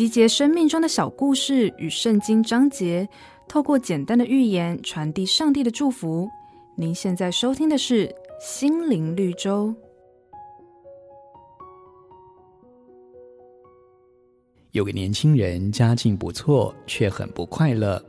集结生命中的小故事与圣经章节，透过简单的寓言传递上帝的祝福。您现在收听的是《心灵绿洲》。有个年轻人家境不错，却很不快乐。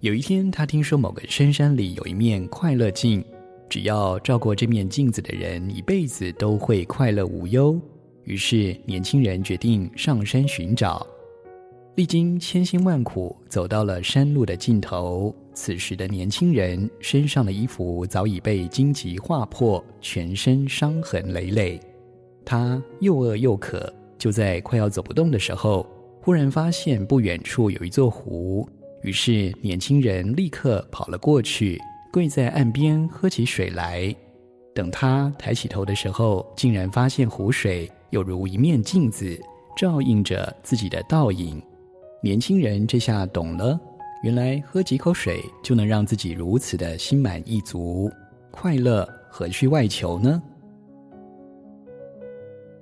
有一天，他听说某个深山里有一面快乐镜，只要照过这面镜子的人，一辈子都会快乐无忧。于是，年轻人决定上山寻找。历经千辛万苦，走到了山路的尽头。此时的年轻人身上的衣服早已被荆棘划破，全身伤痕累累。他又饿又渴，就在快要走不动的时候，忽然发现不远处有一座湖。于是，年轻人立刻跑了过去，跪在岸边喝起水来。等他抬起头的时候，竟然发现湖水有如一面镜子，照映着自己的倒影。年轻人这下懂了，原来喝几口水就能让自己如此的心满意足，快乐何须外求呢？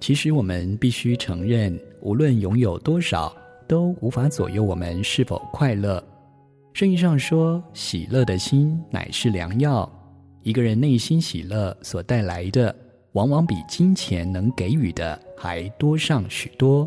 其实，我们必须承认，无论拥有多少。都无法左右我们是否快乐。圣经上说：“喜乐的心乃是良药。”一个人内心喜乐所带来的，往往比金钱能给予的还多上许多。